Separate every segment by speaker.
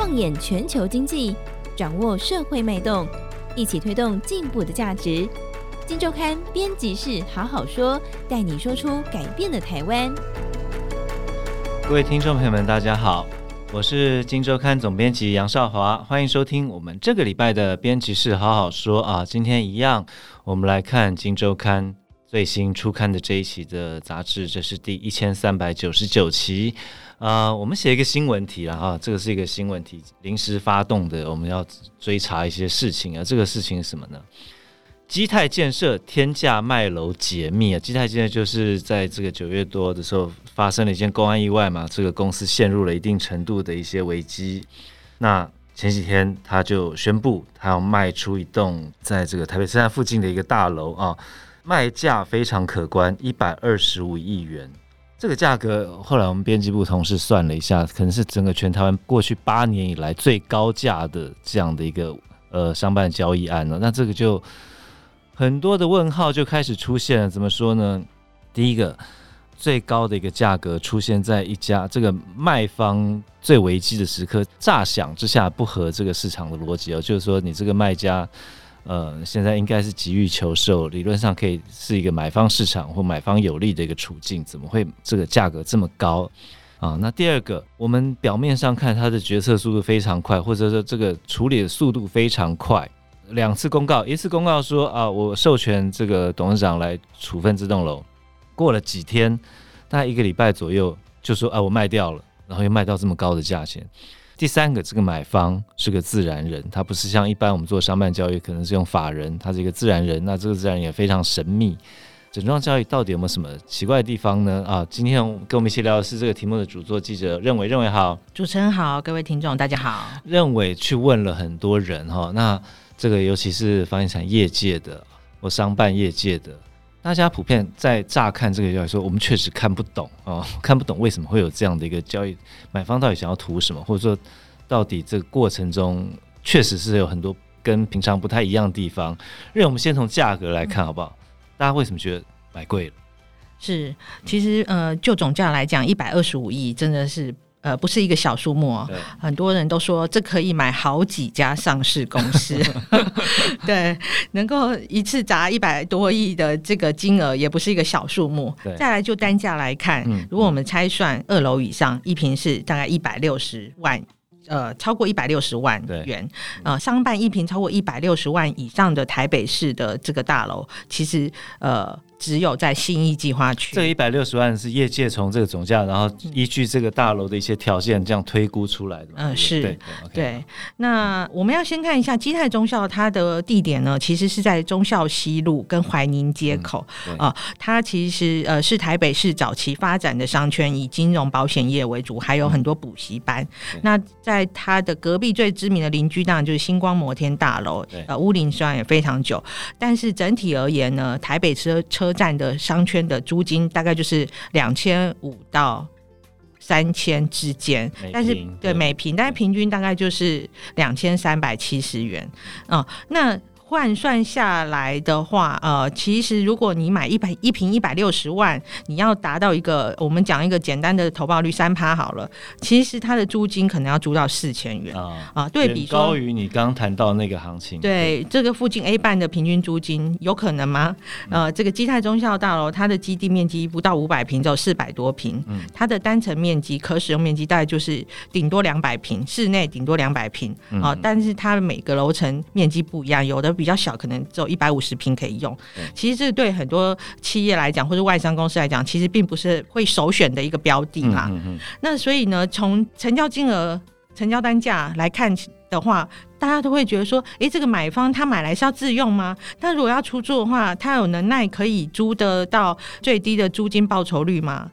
Speaker 1: 放眼全球经济，掌握社会脉动，一起推动进步的价值。金周刊编辑室好好说，带你说出改变的台湾。
Speaker 2: 各位听众朋友们，大家好，我是金周刊总编辑杨少华，欢迎收听我们这个礼拜的编辑室好好说啊。今天一样，我们来看金周刊最新出刊的这一期的杂志，这是第一千三百九十九期。啊、呃，我们写一个新闻题了啊，这个是一个新闻题，临时发动的，我们要追查一些事情啊。这个事情是什么呢？基泰建设天价卖楼解密啊！基泰建设就是在这个九月多的时候发生了一件公安意外嘛，这个公司陷入了一定程度的一些危机。那前几天他就宣布，他要卖出一栋在这个台北车站附近的一个大楼啊，卖价非常可观，一百二十五亿元。这个价格，后来我们编辑部同事算了一下，可能是整个全台湾过去八年以来最高价的这样的一个呃商办交易案了。那这个就很多的问号就开始出现了。怎么说呢？第一个，最高的一个价格出现在一家这个卖方最危机的时刻，乍想之下不合这个市场的逻辑哦，就是说你这个卖家。呃，现在应该是急于求售，理论上可以是一个买方市场或买方有利的一个处境，怎么会这个价格这么高啊？那第二个，我们表面上看它的决策速度非常快，或者说这个处理的速度非常快，两次公告，一次公告说啊，我授权这个董事长来处分这栋楼，过了几天，大概一个礼拜左右，就说啊，我卖掉了，然后又卖到这么高的价钱。第三个，这个买方是个自然人，他不是像一般我们做商办交易，可能是用法人，他是一个自然人。那这个自然人也非常神秘。整幢交易到底有没有什么奇怪的地方呢？啊，今天跟我们一起聊的是这个题目的主作记者任伟，任伟好，
Speaker 3: 主持人好，各位听众大家好。
Speaker 2: 任伟去问了很多人哈，那这个尤其是房地产业界的或商办业界的。大家普遍在乍看这个交易说，我们确实看不懂哦，看不懂为什么会有这样的一个交易，买方到底想要图什么，或者说到底这个过程中确实是有很多跟平常不太一样的地方。让我们先从价格来看好不好？大家为什么觉得买贵了？
Speaker 3: 是，其实呃，就总价来讲，一百二十五亿真的是。呃，不是一个小数目哦，很多人都说这可以买好几家上市公司，对，能够一次砸一百多亿的这个金额，也不是一个小数目。再来就单价来看，嗯，如果我们拆算二楼以上，一平是大概一百六十万，呃，超过一百六十万元，呃，商办一平超过一百六十万以上的台北市的这个大楼，其实呃。只有在新义计划区，
Speaker 2: 这一百六十万是业界从这个总价，然后依据这个大楼的一些条件这样推估出来的。
Speaker 3: 嗯，是对，对。那我们要先看一下基泰中校，它的地点呢，其实是在中校西路跟怀宁街口啊。它其实呃是台北市早期发展的商圈，以金融保险业为主，还有很多补习班。那在它的隔壁最知名的邻居，当然就是星光摩天大楼，呃，屋龄虽然也非常久，但是整体而言呢，台北车车。站的商圈的租金大概就是两千五到三千之间，但是对每平，但是平均大概就是两千三百七十元啊、嗯。那换算下来的话，呃，其实如果你买一百一平一百六十万，你要达到一个我们讲一个简单的投报率三趴好了，其实它的租金可能要租到四千元啊啊，对比
Speaker 2: 高于你刚谈到那个行情。
Speaker 3: 对，对这个附近 A 办的平均租金有可能吗？嗯、呃，这个基泰中校大楼它的基地面积不到五百平，只有四百多平，嗯，它的单层面积可使用面积大概就是顶多两百平，室内顶多两百平啊，但是它的每个楼层面积不一样，有的。比较小，可能只有一百五十平可以用。其实这对很多企业来讲，或者外商公司来讲，其实并不是会首选的一个标的嘛。嗯嗯嗯。那所以呢，从成交金额、成交单价来看的话，大家都会觉得说：诶，这个买方他买来是要自用吗？他如果要出租的话，他有能耐可以租得到最低的租金报酬率吗？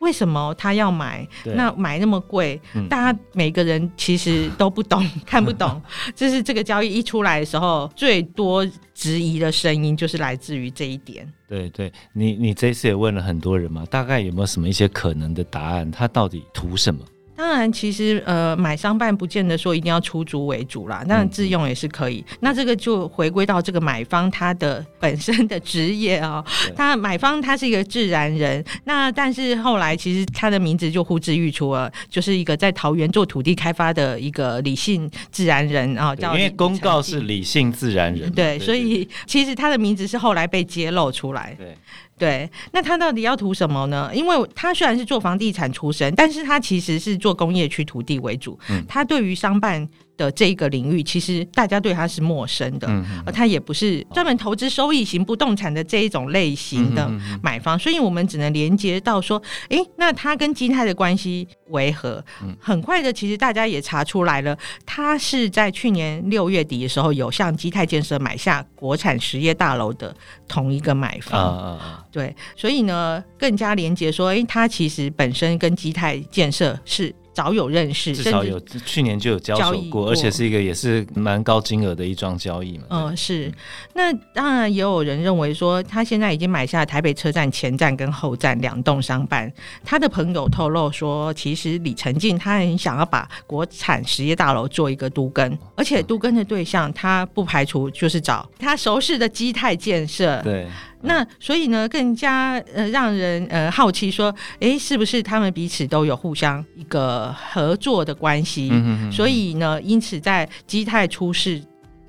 Speaker 3: 为什么他要买？那买那么贵，嗯，大家每个人其实都不懂，看不懂。就是这个交易一出来的时候，最多质疑的声音就是来自于这一点。
Speaker 2: 对对，你你这次也问了很多人嘛，大概有没有什么一些可能的答案？他到底图什么？
Speaker 3: 当然，其实呃，买商办不见得说一定要出租为主啦，当然自用也是可以。嗯、那这个就回归到这个买方他的本身的职业啊、喔，他买方他是一个自然人，那但是后来其实他的名字就呼之欲出了，就是一个在桃园做土地开发的一个理性自然人啊，叫
Speaker 2: 因为公告是理性自然人，
Speaker 3: 对，所以其实他的名字是后来被揭露出来。
Speaker 2: 对。
Speaker 3: 对，那他到底要图什么呢？因为他虽然是做房地产出身，但是他其实是做工业区土地为主。嗯，他对于商办的这一个领域，其实大家对他是陌生的，嗯，而他也不是专门投资收益型不动产的这一种类型的买方，所以我们只能连接到说，哎，那他跟基泰的关系为何？很快的，其实大家也查出来了，他是在去年六月底的时候，有向基泰建设买下国产实业大楼的同一个买方，对，所以呢，更加连接说，哎，他其实本身跟基泰建设是。早有认识，
Speaker 2: 至少有去年就有交手过，过而且是一个也是蛮高金额的一桩交易嘛。
Speaker 3: 嗯，是。那当然也有人认为说，他现在已经买下台北车站前站跟后站两栋商办。他的朋友透露说，其实李成进他很想要把国产实业大楼做一个都更，而且都更的对象他不排除就是找他熟识的基泰建设。
Speaker 2: 对。
Speaker 3: 那所以呢，更加呃让人呃好奇说，哎，是不是他们彼此都有互相一个合作的关系？所以呢，因此在基泰出事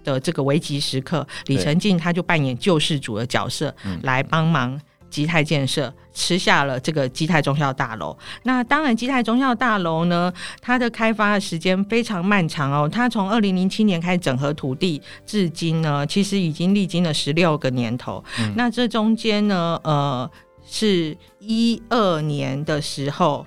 Speaker 3: 的这个危急时刻，李成进他就扮演救世主的角色来帮忙。基泰建设吃下了这个基泰中校大楼。那当然，基泰中校大楼呢，它的开发的时间非常漫长哦。它从二零零七年开始整合土地，至今呢，其实已经历经了十六个年头。嗯、那这中间呢，呃，是一二年的时候。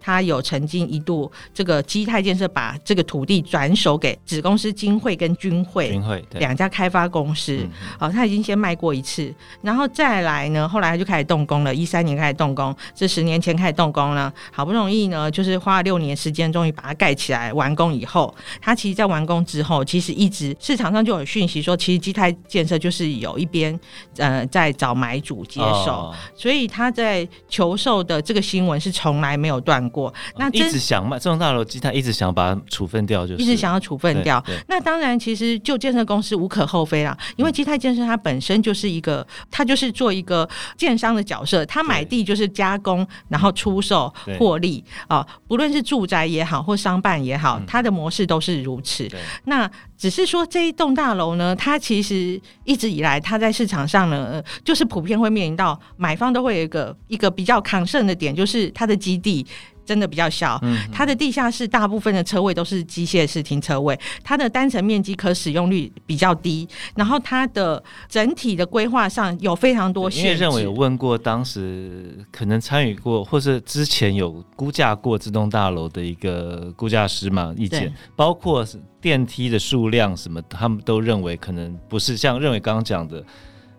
Speaker 3: 他有曾经一度，这个基泰建设把这个土地转手给子公司金汇跟军汇，君汇两家开发公司。嗯、哦，他已经先卖过一次，然后再来呢，后来他就开始动工了。一三年开始动工，这十年前开始动工了，好不容易呢，就是花了六年时间，终于把它盖起来完工以后，他其实在完工之后，其实一直市场上就有讯息说，其实基泰建设就是有一边呃在找买主接手，哦、所以他在求售的这个新闻是从来没有断过。那
Speaker 2: 一直想卖这种大楼，基泰一直想把它处分掉，就是，就
Speaker 3: 一直想要处分掉。那当然，其实就建设公司无可厚非啦，因为基泰建设它本身就是一个，它就是做一个建商的角色，它买地就是加工，然后出售获利啊，不论是住宅也好，或商办也好，它的模式都是如此。那只是说这一栋大楼呢，它其实一直以来，它在市场上呢，就是普遍会面临到买方都会有一个一个比较抗胜的点，就是它的基地。真的比较小，嗯、它的地下室大部分的车位都是机械式停车位，它的单层面积可使用率比较低，然后它的整体的规划上有非常多限制。
Speaker 2: 因为认为有问过当时可能参与过或是之前有估价过这栋大楼的一个估价师嘛意见，包括电梯的数量什么，他们都认为可能不是像认为刚刚讲的，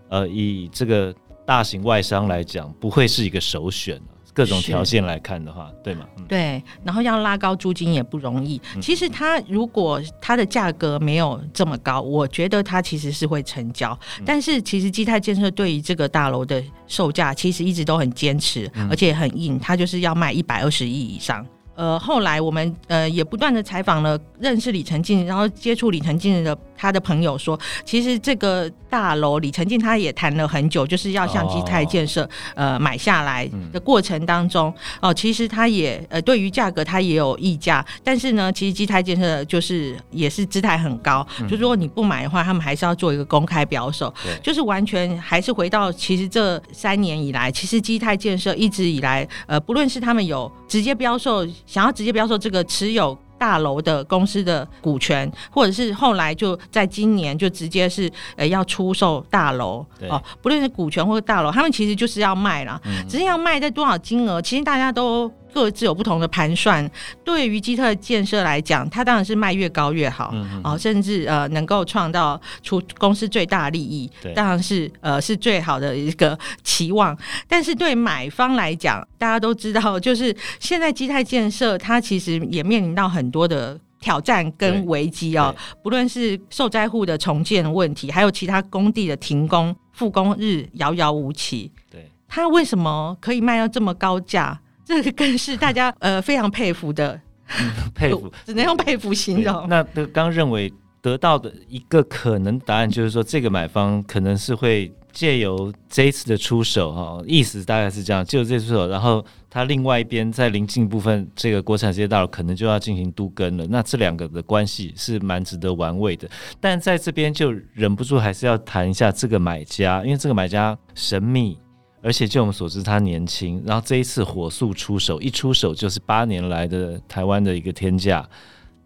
Speaker 2: 呃，以这个大型外商来讲，不会是一个首选。各种条件来看的话，对吗？嗯、
Speaker 3: 对，然后要拉高租金也不容易。嗯、其实它如果它的价格没有这么高，我觉得它其实是会成交。嗯、但是其实基泰建设对于这个大楼的售价，其实一直都很坚持，嗯、而且很硬，它就是要卖一百二十亿以上。呃，后来我们呃也不断的采访了认识李成进，然后接触李成进的他的朋友说，其实这个大楼李成进他也谈了很久，就是要向基泰建设、哦、呃买下来的过程当中，哦、呃，其实他也呃对于价格他也有溢价，但是呢，其实基泰建设就是也是姿态很高，嗯、就如果你不买的话，他们还是要做一个公开表售，对。就是完全还是回到其实这三年以来，其实基泰建设一直以来呃不论是他们有直接标售。想要直接标售这个持有大楼的公司的股权，或者是后来就在今年就直接是呃要出售大楼。哦，不论是股权或者大楼，他们其实就是要卖了，嗯、只是要卖在多少金额，其实大家都。各自有不同的盘算。对于基特建设来讲，它当然是卖越高越好，嗯哼，哦，甚至呃能够创造出公司最大利益，对当然是呃是最好的一个期望。但是对买方来讲，大家都知道，就是现在基泰建设它其实也面临到很多的挑战跟危机哦，不论是受灾户的重建问题，还有其他工地的停工复工日遥遥无期。对，它为什么可以卖到这么高价？这个更是大家呃非常佩服的
Speaker 2: 佩服，
Speaker 3: 只能用佩服形容。
Speaker 2: 那刚认为得到的一个可能答案就是说，这个买方可能是会。借由这一次的出手，哈，意思大概是这样，借由这次出手，然后它另外一边在临近部分，这个国产街道可能就要进行都更了。那这两个的关系是蛮值得玩味的。但在这边就忍不住还是要谈一下这个买家，因为这个买家神秘，而且据我们所知他年轻，然后这一次火速出手，一出手就是八年来的台湾的一个天价，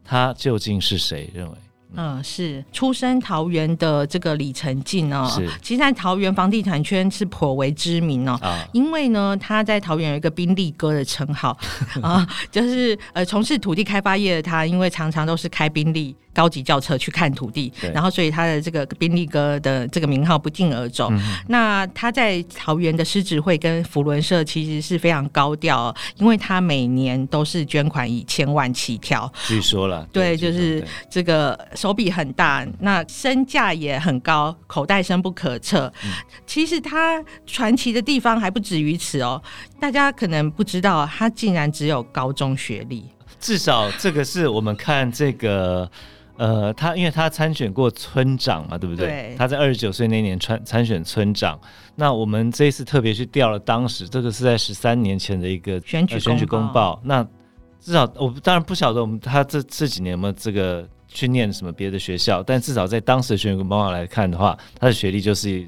Speaker 2: 他究竟是谁？认为？
Speaker 3: 嗯，是出生桃园的这个李成进哦，
Speaker 2: 是，
Speaker 3: 其实在桃园房地产圈是颇为知名哦，啊、因为呢，他在桃园有一个宾利哥的称号 啊，就是呃，从事土地开发业的他，因为常常都是开宾利。高级轿车去看土地，然后所以他的这个宾利哥的这个名号不胫而走。嗯、那他在桃园的狮子会跟福伦社其实是非常高调，因为他每年都是捐款以千万起跳。
Speaker 2: 据说了，
Speaker 3: 对，就是这个手笔很大，那身价也很高，口袋深不可测。嗯、其实他传奇的地方还不止于此哦，大家可能不知道，他竟然只有高中学历。
Speaker 2: 至少这个是我们看这个。呃，他因为他参选过村长嘛，对不对？对。他在二十九岁那年参参选村长。那我们这一次特别去调了当时，这个是在十三年前的一个
Speaker 3: 选举、呃、
Speaker 2: 选举公报。那至少我当然不晓得我们他这这几年有没有这个去念什么别的学校，但至少在当时的选举公报来看的话，他的学历就是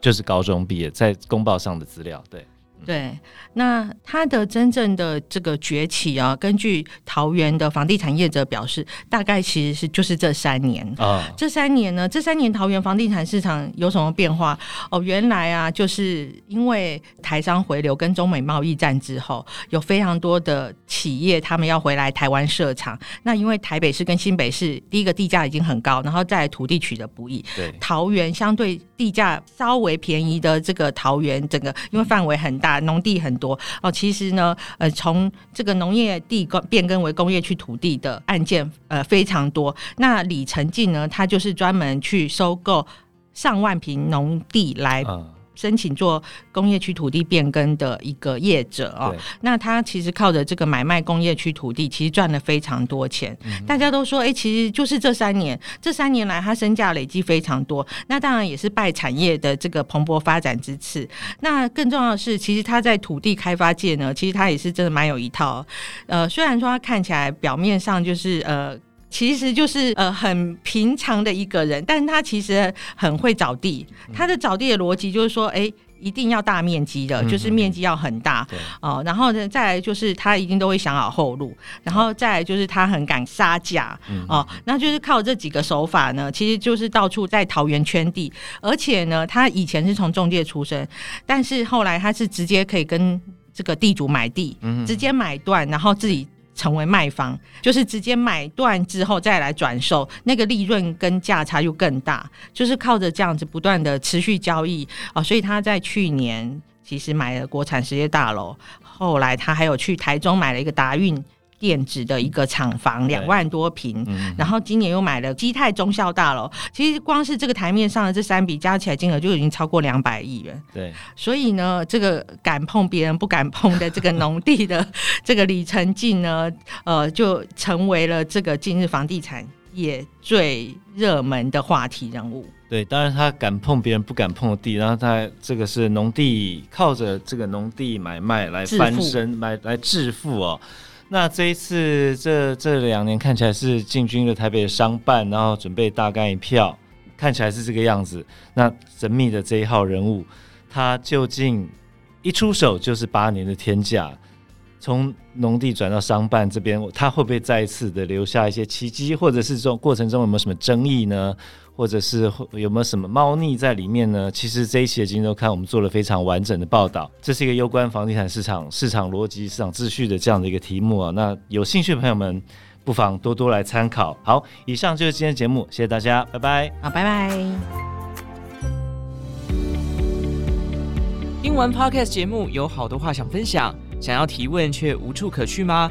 Speaker 2: 就是高中毕业，在公报上的资料，对。
Speaker 3: 对，那他的真正的这个崛起啊，根据桃园的房地产业者表示，大概其实是就是这三年啊。这三年呢，这三年桃园房地产市场有什么变化？哦，原来啊，就是因为台商回流跟中美贸易战之后，有非常多的企业他们要回来台湾设厂。那因为台北市跟新北市第一个地价已经很高，然后再土地取得不易。
Speaker 2: 对，
Speaker 3: 桃园相对地价稍微便宜的这个桃园，整个因为范围很大。农地很多哦，其实呢，呃，从这个农业地变更为工业区土地的案件，呃，非常多。那李成进呢，他就是专门去收购上万平农地来。申请做工业区土地变更的一个业者哦，那他其实靠着这个买卖工业区土地，其实赚了非常多钱。嗯、大家都说，哎、欸，其实就是这三年，这三年来他身价累积非常多。那当然也是拜产业的这个蓬勃发展之赐。那更重要的是，其实他在土地开发界呢，其实他也是真的蛮有一套。呃，虽然说他看起来表面上就是呃。其实就是呃很平常的一个人，但是他其实很会找地。他的找地的逻辑就是说，哎，一定要大面积的，就是面积要很大哦、呃。然后呢，再来就是他一定都会想好后路，然后再来就是他很敢杀价哦。那就是靠这几个手法呢，其实就是到处在桃园圈地，而且呢，他以前是从中介出身，但是后来他是直接可以跟这个地主买地，直接买断，然后自己。成为卖方，就是直接买断之后再来转售，那个利润跟价差就更大，就是靠着这样子不断的持续交易啊、哦，所以他在去年其实买了国产实业大楼，后来他还有去台中买了一个达运。电子的一个厂房两万多坪，嗯、然后今年又买了基泰中校大楼。其实光是这个台面上的这三笔加起来金额就已经超过两百亿元。
Speaker 2: 对，
Speaker 3: 所以呢，这个敢碰别人不敢碰的这个农地的 这个李成晋呢，呃，就成为了这个今日房地产业最热门的话题人物。
Speaker 2: 对，当然他敢碰别人不敢碰的地，然后他这个是农地，靠着这个农地买卖来翻身，买来致富哦。那这一次，这这两年看起来是进军了台北的商办，然后准备大干一票，看起来是这个样子。那神秘的这一号人物，他究竟一出手就是八年的天价？从农地转到商办这边，他会不会再一次的留下一些奇迹，或者是这种过程中有没有什么争议呢？或者是有没有什么猫腻在里面呢？其实这一期的《今周刊》我们做了非常完整的报道，这是一个攸关房地产市场、市场逻辑、市场秩序的这样的一个题目啊。那有兴趣的朋友们不妨多多来参考。好，以上就是今天的节目，谢谢大家，拜拜。
Speaker 3: 好，拜拜。
Speaker 4: 听完 Podcast 节目，有好多话想分享，想要提问却无处可去吗？